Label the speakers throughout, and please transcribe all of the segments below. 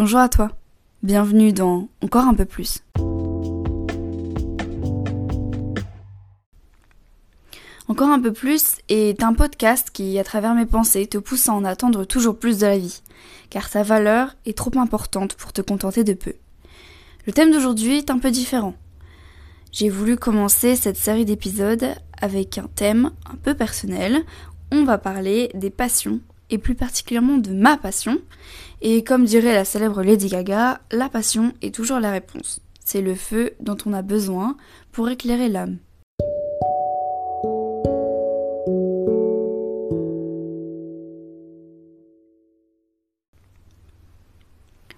Speaker 1: Bonjour à toi. Bienvenue dans Encore un peu plus. Encore un peu plus est un podcast qui, à travers mes pensées, te pousse à en attendre toujours plus de la vie, car sa valeur est trop importante pour te contenter de peu. Le thème d'aujourd'hui est un peu différent. J'ai voulu commencer cette série d'épisodes avec un thème un peu personnel. On va parler des passions, et plus particulièrement de ma passion. Et comme dirait la célèbre Lady Gaga, la passion est toujours la réponse. C'est le feu dont on a besoin pour éclairer l'âme.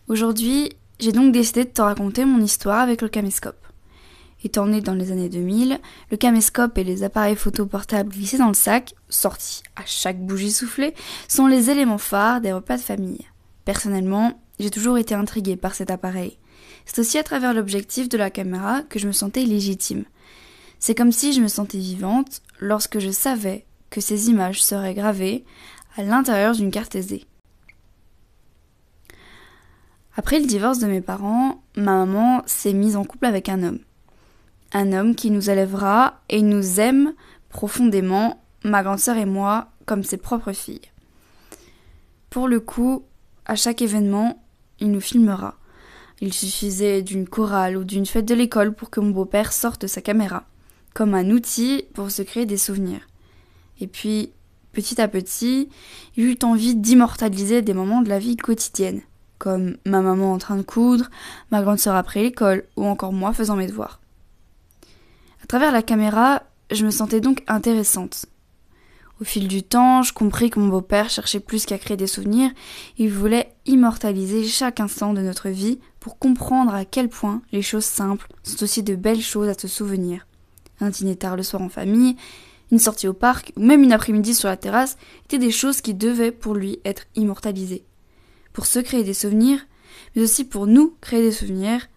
Speaker 1: Aujourd'hui, j'ai donc décidé de te raconter mon histoire avec le caméscope. Étant né dans les années 2000, le caméscope et les appareils photo portables glissés dans le sac, sortis à chaque bougie soufflée, sont les éléments phares des repas de famille. Personnellement, j'ai toujours été intriguée par cet appareil. C'est aussi à travers l'objectif de la caméra que je me sentais légitime. C'est comme si je me sentais vivante lorsque je savais que ces images seraient gravées à l'intérieur d'une carte SD. Après le divorce de mes parents, ma maman s'est mise en couple avec un homme un homme qui nous élèvera et nous aime profondément, ma grande sœur et moi, comme ses propres filles. Pour le coup, à chaque événement, il nous filmera. Il suffisait d'une chorale ou d'une fête de l'école pour que mon beau-père sorte sa caméra, comme un outil pour se créer des souvenirs. Et puis, petit à petit, il eut envie d'immortaliser des moments de la vie quotidienne, comme ma maman en train de coudre, ma grande sœur après l'école, ou encore moi faisant mes devoirs. Travers la caméra, je me sentais donc intéressante. Au fil du temps, je compris que mon beau-père cherchait plus qu'à créer des souvenirs, il voulait immortaliser chaque instant de notre vie pour comprendre à quel point les choses simples sont aussi de belles choses à se souvenir. Un dîner tard le soir en famille, une sortie au parc ou même une après-midi sur la terrasse étaient des choses qui devaient pour lui être immortalisées. Pour se créer des souvenirs, mais aussi pour nous créer des souvenirs,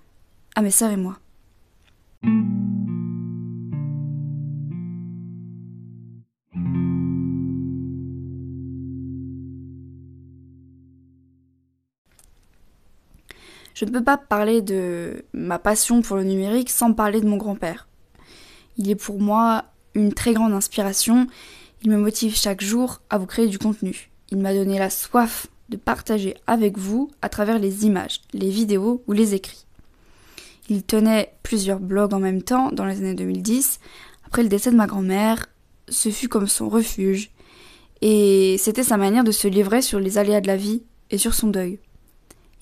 Speaker 1: à mes sœurs et moi. Je ne peux pas parler de ma passion pour le numérique sans parler de mon grand-père. Il est pour moi une très grande inspiration. Il me motive chaque jour à vous créer du contenu. Il m'a donné la soif de partager avec vous à travers les images, les vidéos ou les écrits. Il tenait plusieurs blogs en même temps dans les années 2010. Après le décès de ma grand-mère, ce fut comme son refuge. Et c'était sa manière de se livrer sur les aléas de la vie et sur son deuil.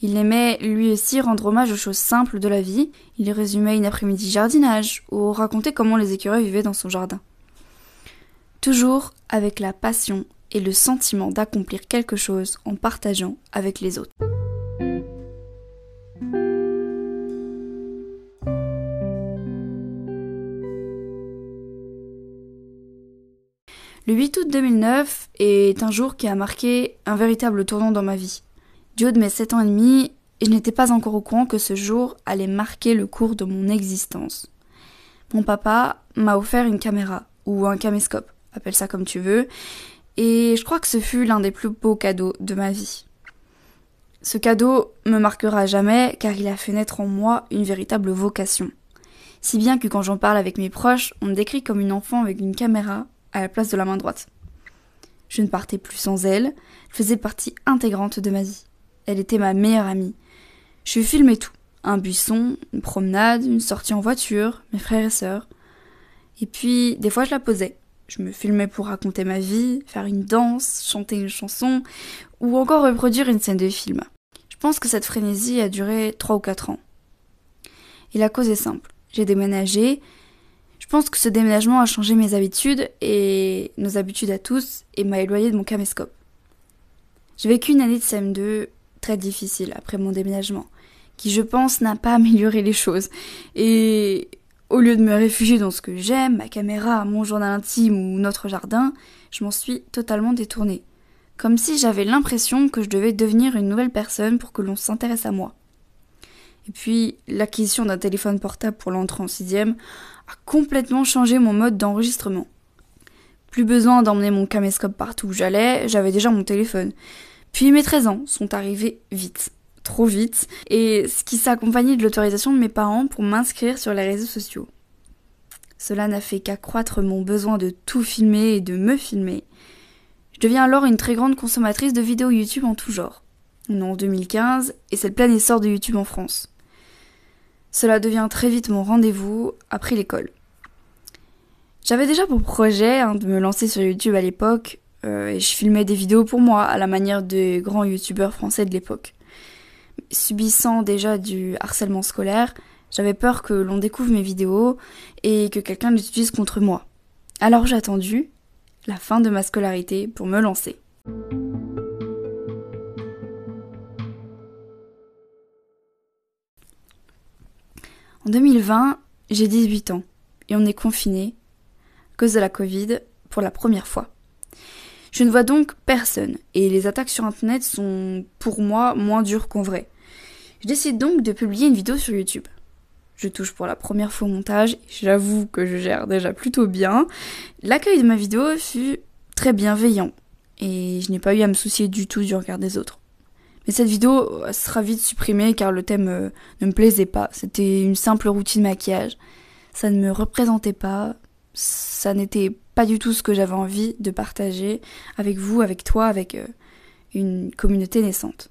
Speaker 1: Il aimait lui aussi rendre hommage aux choses simples de la vie. Il résumait une après-midi jardinage ou racontait comment les écureuils vivaient dans son jardin. Toujours avec la passion et le sentiment d'accomplir quelque chose en partageant avec les autres. Le 8 août 2009 est un jour qui a marqué un véritable tournant dans ma vie. Du de mes 7 ans et demi, je n'étais pas encore au courant que ce jour allait marquer le cours de mon existence. Mon papa m'a offert une caméra, ou un caméscope, appelle ça comme tu veux, et je crois que ce fut l'un des plus beaux cadeaux de ma vie. Ce cadeau me marquera jamais car il a fait naître en moi une véritable vocation. Si bien que quand j'en parle avec mes proches, on me décrit comme une enfant avec une caméra à la place de la main droite. Je ne partais plus sans elle, elle faisait partie intégrante de ma vie. Elle était ma meilleure amie. Je filmais tout. Un buisson, une promenade, une sortie en voiture, mes frères et sœurs. Et puis, des fois, je la posais. Je me filmais pour raconter ma vie, faire une danse, chanter une chanson, ou encore reproduire une scène de film. Je pense que cette frénésie a duré trois ou quatre ans. Et la cause est simple. J'ai déménagé. Je pense que ce déménagement a changé mes habitudes et nos habitudes à tous et m'a éloigné de mon caméscope. J'ai vécu une année de CM2 très difficile après mon déménagement, qui je pense n'a pas amélioré les choses. Et au lieu de me réfugier dans ce que j'aime, ma caméra, mon journal intime ou notre jardin, je m'en suis totalement détournée. Comme si j'avais l'impression que je devais devenir une nouvelle personne pour que l'on s'intéresse à moi. Et puis, l'acquisition d'un téléphone portable pour l'entrée en sixième a complètement changé mon mode d'enregistrement. Plus besoin d'emmener mon caméscope partout où j'allais, j'avais déjà mon téléphone. Puis mes 13 ans sont arrivés vite. trop vite, et ce qui s'accompagnait de l'autorisation de mes parents pour m'inscrire sur les réseaux sociaux. Cela n'a fait qu'accroître mon besoin de tout filmer et de me filmer. Je deviens alors une très grande consommatrice de vidéos YouTube en tout genre. en 2015, et c'est le plein essor de YouTube en France. Cela devient très vite mon rendez-vous après l'école. J'avais déjà pour projet hein, de me lancer sur YouTube à l'époque, euh, et je filmais des vidéos pour moi, à la manière des grands youtubeurs français de l'époque. Subissant déjà du harcèlement scolaire, j'avais peur que l'on découvre mes vidéos et que quelqu'un les utilise contre moi. Alors j'ai attendu la fin de ma scolarité pour me lancer. En 2020, j'ai 18 ans et on est confiné à cause de la Covid pour la première fois. Je ne vois donc personne et les attaques sur internet sont pour moi moins dures qu'en vrai. Je décide donc de publier une vidéo sur YouTube. Je touche pour la première fois au montage, j'avoue que je gère déjà plutôt bien. L'accueil de ma vidéo fut très bienveillant et je n'ai pas eu à me soucier du tout du regard des autres. Mais cette vidéo sera vite supprimée car le thème euh, ne me plaisait pas. C'était une simple routine maquillage. Ça ne me représentait pas. Ça n'était pas du tout ce que j'avais envie de partager avec vous, avec toi, avec euh, une communauté naissante.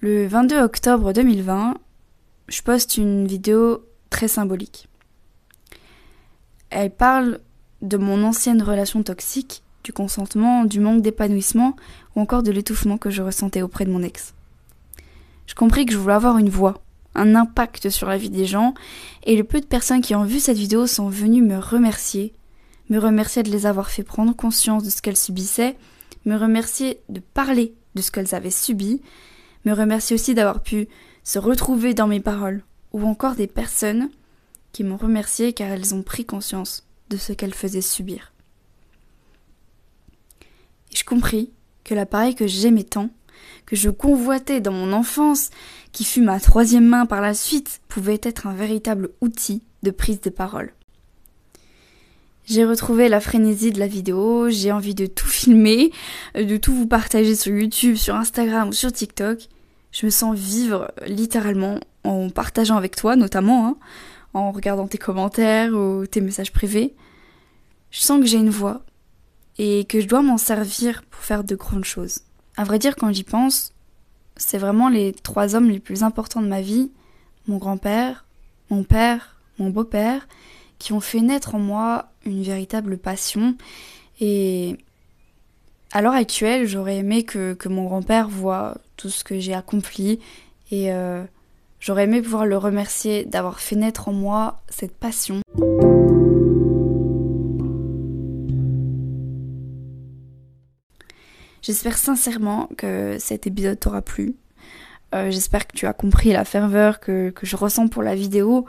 Speaker 1: Le 22 octobre 2020, je poste une vidéo très symbolique. Elle parle de mon ancienne relation toxique, du consentement, du manque d'épanouissement ou encore de l'étouffement que je ressentais auprès de mon ex. Je compris que je voulais avoir une voix, un impact sur la vie des gens, et le peu de personnes qui ont vu cette vidéo sont venues me remercier, me remercier de les avoir fait prendre conscience de ce qu'elles subissaient, me remercier de parler de ce qu'elles avaient subi, me remercier aussi d'avoir pu se retrouver dans mes paroles, ou encore des personnes qui m'ont remercié car elles ont pris conscience de ce qu'elle faisait subir. Et je compris que l'appareil que j'aimais tant, que je convoitais dans mon enfance, qui fut ma troisième main par la suite, pouvait être un véritable outil de prise de parole. J'ai retrouvé la frénésie de la vidéo, j'ai envie de tout filmer, de tout vous partager sur YouTube, sur Instagram ou sur TikTok. Je me sens vivre littéralement en partageant avec toi notamment, hein, en regardant tes commentaires ou tes messages privés. Je sens que j'ai une voix et que je dois m'en servir pour faire de grandes choses. À vrai dire, quand j'y pense, c'est vraiment les trois hommes les plus importants de ma vie, mon grand-père, mon père, mon beau-père, qui ont fait naître en moi une véritable passion. Et à l'heure actuelle, j'aurais aimé que, mon grand-père voit tout ce que j'ai accompli et euh, J'aurais aimé pouvoir le remercier d'avoir fait naître en moi cette passion. J'espère sincèrement que cet épisode t'aura plu. Euh, j'espère que tu as compris la ferveur que, je ressens pour la vidéo.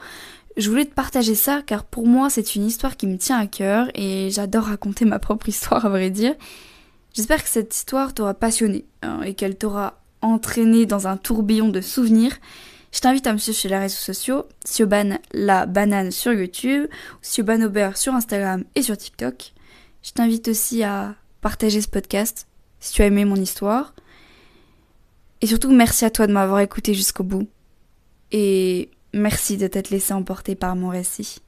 Speaker 1: Je voulais te partager ça car pour moi c'est une histoire qui me tient à cœur et j'adore raconter ma propre histoire à vrai dire. J'espère que cette histoire t'aura passionné hein, et qu'elle t'aura entraîné dans un tourbillon de souvenirs je t'invite à me suivre sur les réseaux sociaux, Sioban la banane sur YouTube, Sioban Aubert sur Instagram et sur TikTok. Je t'invite aussi à partager ce podcast si tu as aimé mon histoire. Et surtout, merci à toi de m'avoir écouté jusqu'au bout. Et merci de t'être laissé emporter par mon récit.